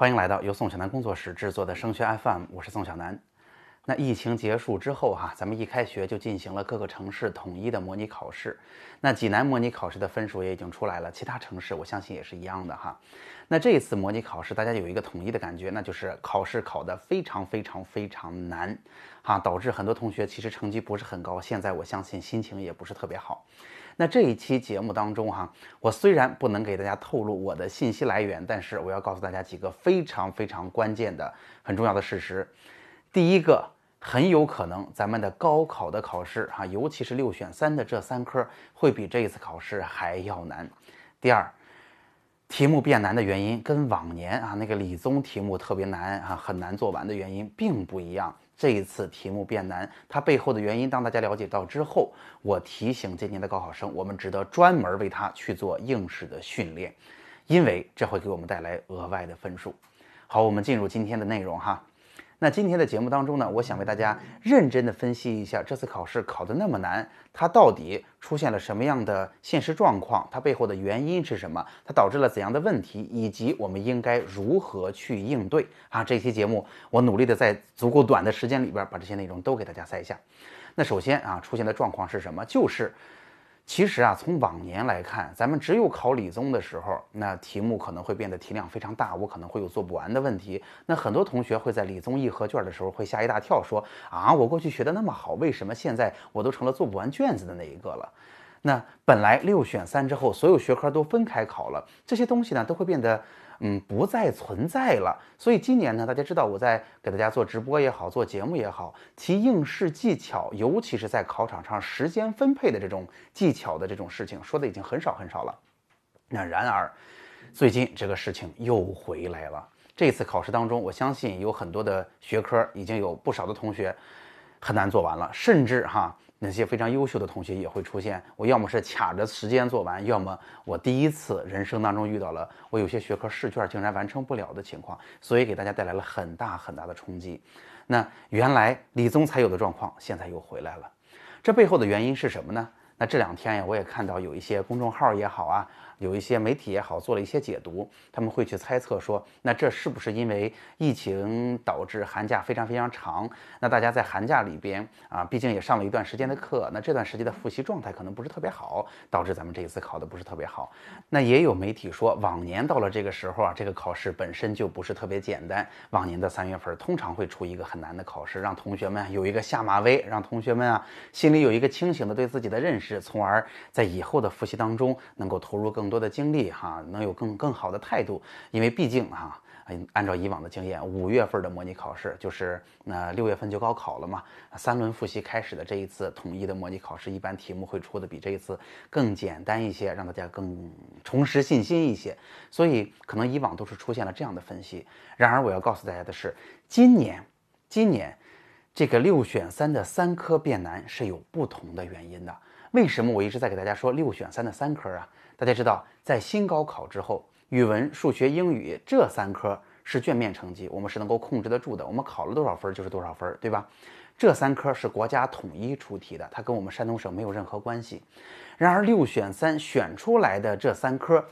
欢迎来到由宋小南工作室制作的升学 FM，我是宋小南。那疫情结束之后哈，咱们一开学就进行了各个城市统一的模拟考试。那济南模拟考试的分数也已经出来了，其他城市我相信也是一样的哈。那这一次模拟考试，大家有一个统一的感觉，那就是考试考得非常非常非常难，哈，导致很多同学其实成绩不是很高。现在我相信心情也不是特别好。那这一期节目当中哈，我虽然不能给大家透露我的信息来源，但是我要告诉大家几个非常非常关键的、很重要的事实。第一个，很有可能咱们的高考的考试哈，尤其是六选三的这三科，会比这一次考试还要难。第二。题目变难的原因跟往年啊那个理综题目特别难啊很难做完的原因并不一样。这一次题目变难，它背后的原因，当大家了解到之后，我提醒今年的高考生，我们值得专门为它去做应试的训练，因为这会给我们带来额外的分数。好，我们进入今天的内容哈。那今天的节目当中呢，我想为大家认真的分析一下这次考试考得那么难，它到底出现了什么样的现实状况？它背后的原因是什么？它导致了怎样的问题？以及我们应该如何去应对？啊，这期节目我努力的在足够短的时间里边把这些内容都给大家塞一下。那首先啊，出现的状况是什么？就是。其实啊，从往年来看，咱们只有考理综的时候，那题目可能会变得题量非常大，我可能会有做不完的问题。那很多同学会在理综一合卷的时候会吓一大跳，说啊，我过去学的那么好，为什么现在我都成了做不完卷子的那一个了？那本来六选三之后，所有学科都分开考了，这些东西呢都会变得。嗯，不再存在了。所以今年呢，大家知道我在给大家做直播也好，做节目也好，提应试技巧，尤其是在考场上时间分配的这种技巧的这种事情，说的已经很少很少了。那然而，最近这个事情又回来了。这次考试当中，我相信有很多的学科已经有不少的同学很难做完了，甚至哈。那些非常优秀的同学也会出现，我要么是卡着时间做完，要么我第一次人生当中遇到了我有些学科试卷竟然完成不了的情况，所以给大家带来了很大很大的冲击。那原来理综才有的状况，现在又回来了，这背后的原因是什么呢？那这两天呀，我也看到有一些公众号也好啊。有一些媒体也好，做了一些解读，他们会去猜测说，那这是不是因为疫情导致寒假非常非常长？那大家在寒假里边啊，毕竟也上了一段时间的课，那这段时间的复习状态可能不是特别好，导致咱们这一次考的不是特别好。那也有媒体说，往年到了这个时候啊，这个考试本身就不是特别简单。往年的三月份通常会出一个很难的考试，让同学们有一个下马威，让同学们啊心里有一个清醒的对自己的认识，从而在以后的复习当中能够投入更。多的精力哈，能有更更好的态度，因为毕竟哈，按照以往的经验，五月份的模拟考试就是那六月份就高考了嘛，三轮复习开始的这一次统一的模拟考试，一般题目会出的比这一次更简单一些，让大家更重拾信心一些，所以可能以往都是出现了这样的分析。然而我要告诉大家的是，今年今年这个六选三的三科变难是有不同的原因的。为什么我一直在给大家说六选三的三科啊？大家知道，在新高考之后，语文、数学、英语这三科是卷面成绩，我们是能够控制得住的。我们考了多少分就是多少分，对吧？这三科是国家统一出题的，它跟我们山东省没有任何关系。然而六选三选出来的这三科。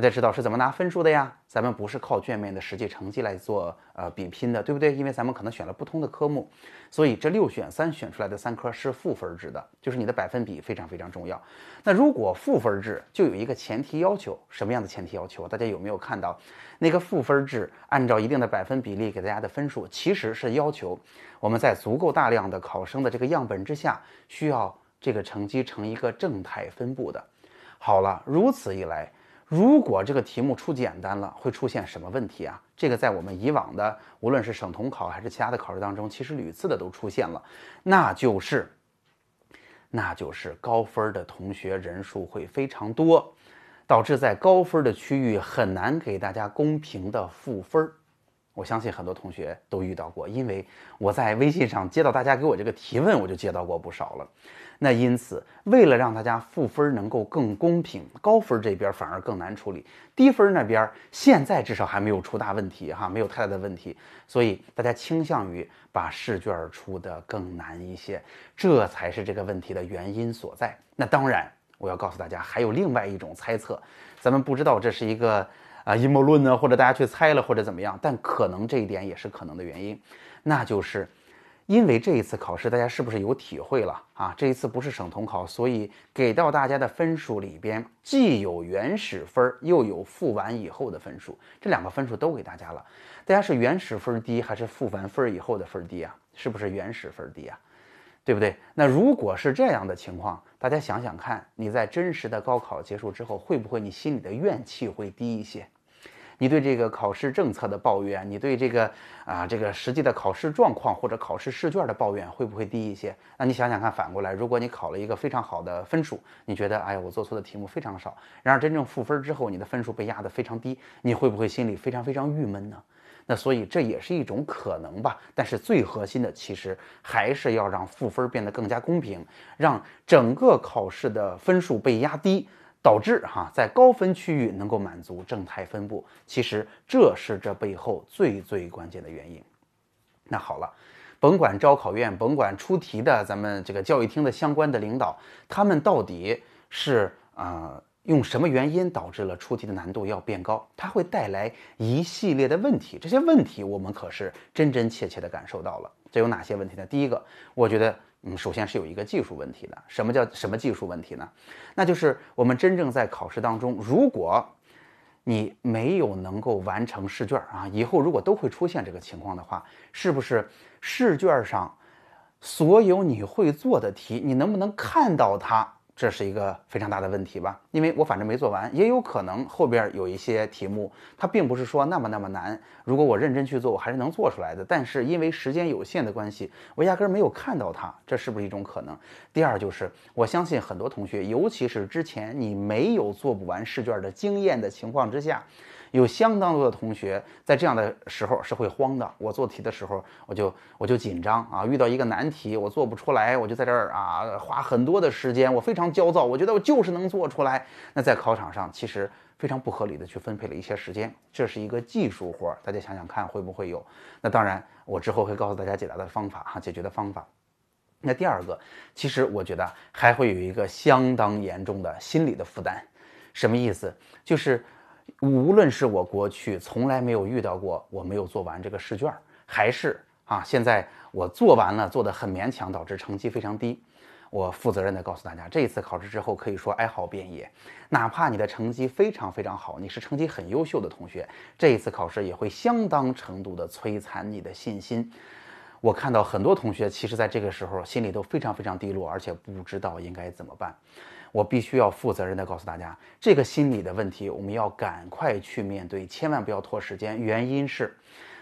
大家知道是怎么拿分数的呀？咱们不是靠卷面的实际成绩来做呃比拼的，对不对？因为咱们可能选了不同的科目，所以这六选三选出来的三科是赋分制的，就是你的百分比非常非常重要。那如果赋分制就有一个前提要求，什么样的前提要求？大家有没有看到那个赋分制按照一定的百分比例给大家的分数，其实是要求我们在足够大量的考生的这个样本之下，需要这个成绩呈一个正态分布的。好了，如此一来。如果这个题目出简单了，会出现什么问题啊？这个在我们以往的无论是省统考还是其他的考试当中，其实屡次的都出现了，那就是，那就是高分的同学人数会非常多，导致在高分的区域很难给大家公平的赋分儿。我相信很多同学都遇到过，因为我在微信上接到大家给我这个提问，我就接到过不少了。那因此，为了让大家赋分能够更公平，高分这边反而更难处理，低分那边现在至少还没有出大问题哈，没有太大的问题，所以大家倾向于把试卷出的更难一些，这才是这个问题的原因所在。那当然，我要告诉大家，还有另外一种猜测，咱们不知道这是一个。啊阴谋论呢，或者大家去猜了或者怎么样，但可能这一点也是可能的原因，那就是。因为这一次考试，大家是不是有体会了啊？这一次不是省统考，所以给到大家的分数里边，既有原始分，又有复完以后的分数，这两个分数都给大家了。大家是原始分低，还是复完分以后的分低啊？是不是原始分低啊？对不对？那如果是这样的情况，大家想想看，你在真实的高考结束之后，会不会你心里的怨气会低一些？你对这个考试政策的抱怨，你对这个啊这个实际的考试状况或者考试试卷的抱怨会不会低一些？那你想想看，反过来，如果你考了一个非常好的分数，你觉得哎呀我做错的题目非常少，然而真正赋分之后，你的分数被压得非常低，你会不会心里非常非常郁闷呢？那所以这也是一种可能吧。但是最核心的其实还是要让赋分变得更加公平，让整个考试的分数被压低。导致哈在高分区域能够满足正态分布，其实这是这背后最最关键的原因。那好了，甭管招考院，甭管出题的咱们这个教育厅的相关的领导，他们到底是啊用什么原因导致了出题的难度要变高？它会带来一系列的问题，这些问题我们可是真真切切的感受到了。这有哪些问题呢？第一个，我觉得。嗯，首先是有一个技术问题的。什么叫什么技术问题呢？那就是我们真正在考试当中，如果你没有能够完成试卷啊，以后如果都会出现这个情况的话，是不是试卷上所有你会做的题，你能不能看到它？这是一个非常大的问题吧，因为我反正没做完，也有可能后边有一些题目，它并不是说那么那么难。如果我认真去做，我还是能做出来的。但是因为时间有限的关系，我压根儿没有看到它，这是不是一种可能？第二就是，我相信很多同学，尤其是之前你没有做不完试卷的经验的情况之下。有相当多的同学在这样的时候是会慌的。我做题的时候，我就我就紧张啊，遇到一个难题我做不出来，我就在这儿啊花很多的时间，我非常焦躁，我觉得我就是能做出来。那在考场上其实非常不合理的去分配了一些时间，这是一个技术活，大家想想看会不会有？那当然，我之后会告诉大家解答的方法哈，解决的方法。那第二个，其实我觉得还会有一个相当严重的心理的负担，什么意思？就是。无论是我过去从来没有遇到过我没有做完这个试卷，还是啊现在我做完了做的很勉强，导致成绩非常低，我负责任的告诉大家，这一次考试之后可以说哀嚎遍野。哪怕你的成绩非常非常好，你是成绩很优秀的同学，这一次考试也会相当程度的摧残你的信心。我看到很多同学其实在这个时候心里都非常非常低落，而且不知道应该怎么办。我必须要负责任的告诉大家，这个心理的问题，我们要赶快去面对，千万不要拖时间。原因是，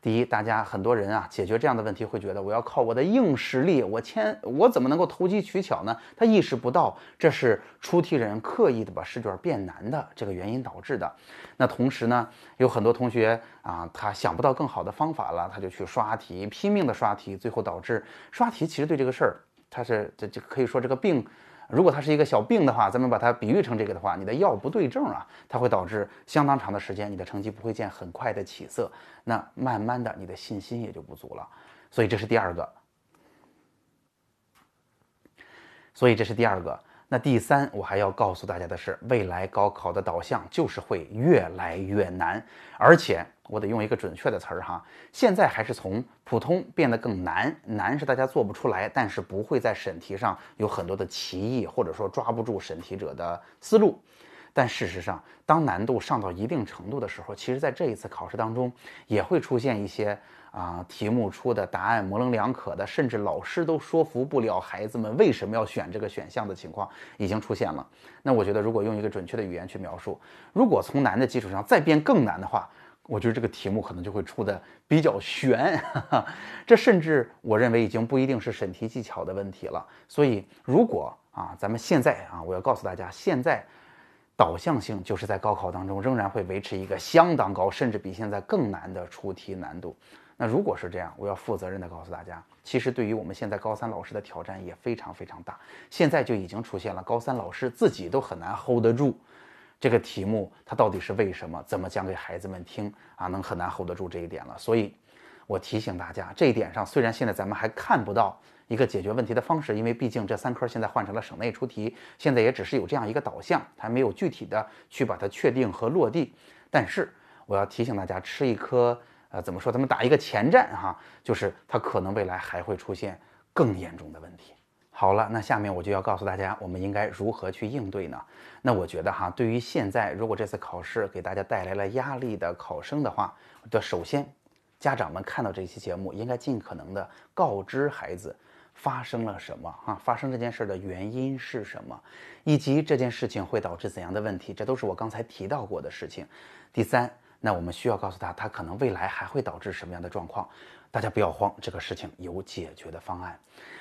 第一，大家很多人啊，解决这样的问题会觉得我要靠我的硬实力，我千我怎么能够投机取巧呢？他意识不到这是出题人刻意的把试卷变难的这个原因导致的。那同时呢，有很多同学啊，他想不到更好的方法了，他就去刷题，拼命的刷题，最后导致刷题其实对这个事儿，他是这这可以说这个病。如果它是一个小病的话，咱们把它比喻成这个的话，你的药不对症啊，它会导致相当长的时间，你的成绩不会见很快的起色，那慢慢的你的信心也就不足了。所以这是第二个。所以这是第二个。那第三，我还要告诉大家的是，未来高考的导向就是会越来越难，而且。我得用一个准确的词儿哈，现在还是从普通变得更难，难是大家做不出来，但是不会在审题上有很多的歧义，或者说抓不住审题者的思路。但事实上，当难度上到一定程度的时候，其实在这一次考试当中也会出现一些啊题目出的答案模棱两可的，甚至老师都说服不了孩子们为什么要选这个选项的情况已经出现了。那我觉得，如果用一个准确的语言去描述，如果从难的基础上再变更难的话，我觉得这个题目可能就会出的比较悬，这甚至我认为已经不一定是审题技巧的问题了。所以，如果啊，咱们现在啊，我要告诉大家，现在导向性就是在高考当中仍然会维持一个相当高，甚至比现在更难的出题难度。那如果是这样，我要负责任的告诉大家，其实对于我们现在高三老师的挑战也非常非常大。现在就已经出现了高三老师自己都很难 hold 得住。这个题目它到底是为什么？怎么讲给孩子们听啊？能很难 hold 得住这一点了。所以，我提醒大家，这一点上虽然现在咱们还看不到一个解决问题的方式，因为毕竟这三科现在换成了省内出题，现在也只是有这样一个导向，还没有具体的去把它确定和落地。但是我要提醒大家吃一颗，呃，怎么说？咱们打一个前站哈，就是它可能未来还会出现更严重的问题。好了，那下面我就要告诉大家，我们应该如何去应对呢？那我觉得哈，对于现在如果这次考试给大家带来了压力的考生的话，的首先，家长们看到这期节目，应该尽可能的告知孩子发生了什么哈，发生这件事的原因是什么，以及这件事情会导致怎样的问题，这都是我刚才提到过的事情。第三，那我们需要告诉他，他可能未来还会导致什么样的状况，大家不要慌，这个事情有解决的方案。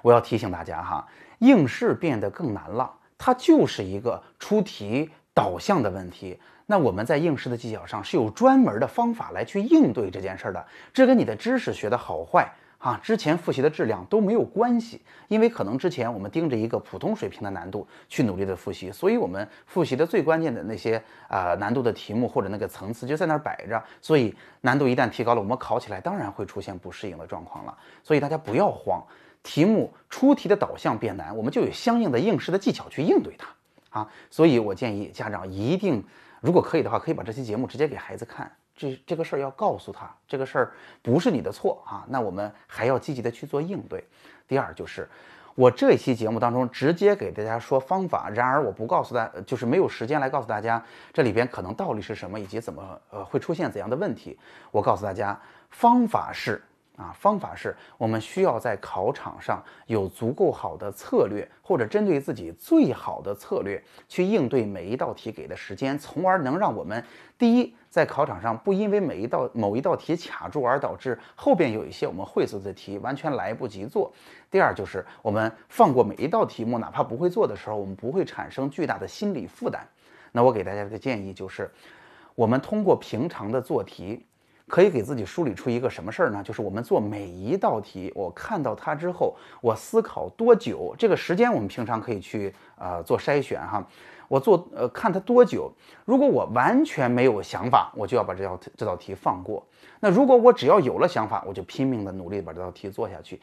我要提醒大家哈，应试变得更难了，它就是一个出题导向的问题。那我们在应试的技巧上是有专门的方法来去应对这件事的，这跟你的知识学的好坏啊，之前复习的质量都没有关系。因为可能之前我们盯着一个普通水平的难度去努力的复习，所以我们复习的最关键的那些啊难度的题目或者那个层次就在那儿摆着，所以难度一旦提高了，我们考起来当然会出现不适应的状况了。所以大家不要慌。题目出题的导向变难，我们就有相应的应试的技巧去应对它啊。所以我建议家长一定，如果可以的话，可以把这期节目直接给孩子看。这这个事儿要告诉他，这个事儿不是你的错啊。那我们还要积极的去做应对。第二就是，我这期节目当中直接给大家说方法，然而我不告诉大，就是没有时间来告诉大家这里边可能道理是什么，以及怎么呃会出现怎样的问题。我告诉大家，方法是。啊，方法是我们需要在考场上有足够好的策略，或者针对自己最好的策略去应对每一道题给的时间，从而能让我们第一在考场上不因为每一道某一道题卡住而导致后边有一些我们会做的题完全来不及做。第二就是我们放过每一道题目，哪怕不会做的时候，我们不会产生巨大的心理负担。那我给大家的建议就是，我们通过平常的做题。可以给自己梳理出一个什么事儿呢？就是我们做每一道题，我看到它之后，我思考多久？这个时间我们平常可以去呃做筛选哈。我做呃看它多久？如果我完全没有想法，我就要把这道这道题放过。那如果我只要有了想法，我就拼命的努力把这道题做下去。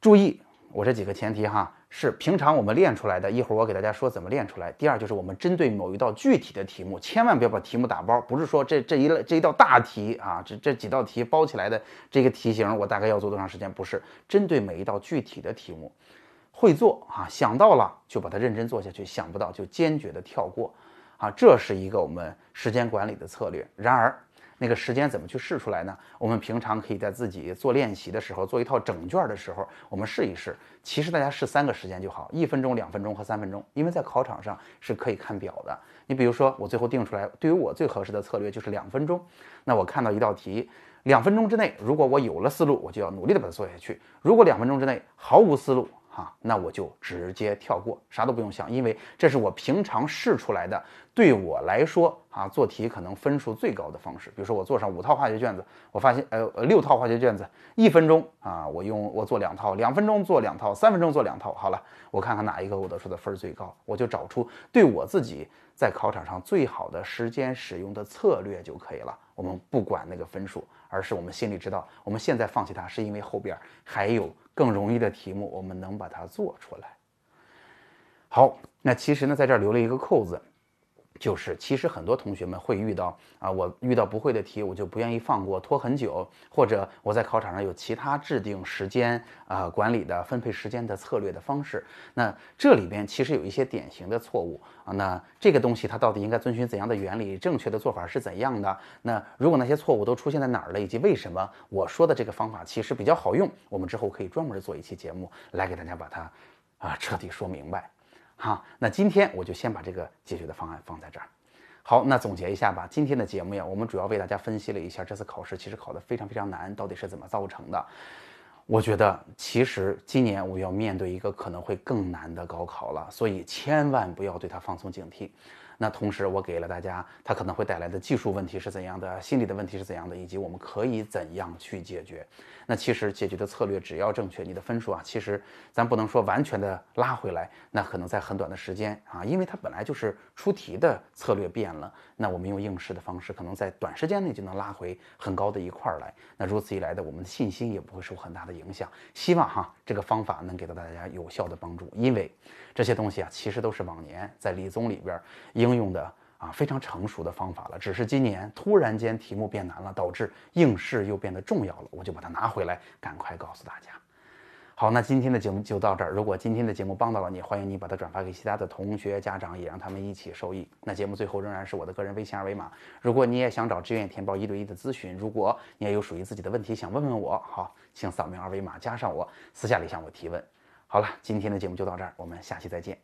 注意。我这几个前提哈，是平常我们练出来的。一会儿我给大家说怎么练出来。第二就是我们针对某一道具体的题目，千万不要把题目打包。不是说这这一类这一道大题啊，这这几道题包起来的这个题型，我大概要做多长时间？不是，针对每一道具体的题目，会做啊，想到了就把它认真做下去，想不到就坚决的跳过啊，这是一个我们时间管理的策略。然而。那个时间怎么去试出来呢？我们平常可以在自己做练习的时候，做一套整卷的时候，我们试一试。其实大家试三个时间就好，一分钟、两分钟和三分钟，因为在考场上是可以看表的。你比如说，我最后定出来，对于我最合适的策略就是两分钟。那我看到一道题，两分钟之内，如果我有了思路，我就要努力的把它做下去；如果两分钟之内毫无思路，哈，那我就直接跳过，啥都不用想，因为这是我平常试出来的，对我来说啊，做题可能分数最高的方式。比如说我做上五套化学卷子，我发现呃呃六套化学卷子，一分钟啊，我用我做两套，两分钟做两套，三分钟做两套，好了，我看看哪一个我得出的分儿最高，我就找出对我自己在考场上最好的时间使用的策略就可以了。我们不管那个分数，而是我们心里知道，我们现在放弃它是因为后边还有。更容易的题目，我们能把它做出来。好，那其实呢，在这儿留了一个扣子。就是，其实很多同学们会遇到啊，我遇到不会的题，我就不愿意放过，拖很久，或者我在考场上有其他制定时间啊管理的分配时间的策略的方式。那这里边其实有一些典型的错误啊。那这个东西它到底应该遵循怎样的原理？正确的做法是怎样的？那如果那些错误都出现在哪儿了，以及为什么我说的这个方法其实比较好用，我们之后可以专门做一期节目来给大家把它啊彻底说明白。啊，那今天我就先把这个解决的方案放在这儿。好，那总结一下吧。今天的节目呀，我们主要为大家分析了一下这次考试其实考得非常非常难，到底是怎么造成的。我觉得其实今年我要面对一个可能会更难的高考了，所以千万不要对它放松警惕。那同时，我给了大家它可能会带来的技术问题是怎样的，心理的问题是怎样的，以及我们可以怎样去解决。那其实解决的策略只要正确，你的分数啊，其实咱不能说完全的拉回来，那可能在很短的时间啊，因为它本来就是出题的策略变了，那我们用应试的方式，可能在短时间内就能拉回很高的一块儿来。那如此一来的，我们的信心也不会受很大的影响。希望哈这个方法能给到大家有效的帮助，因为这些东西啊，其实都是往年在理综里边应用的。啊，非常成熟的方法了。只是今年突然间题目变难了，导致应试又变得重要了，我就把它拿回来，赶快告诉大家。好，那今天的节目就到这儿。如果今天的节目帮到了你，欢迎你把它转发给其他的同学、家长，也让他们一起受益。那节目最后仍然是我的个人微信二维码。如果你也想找志愿填报一对一的咨询，如果你也有属于自己的问题想问问我，好，请扫描二维码加上我，私下里向我提问。好了，今天的节目就到这儿，我们下期再见。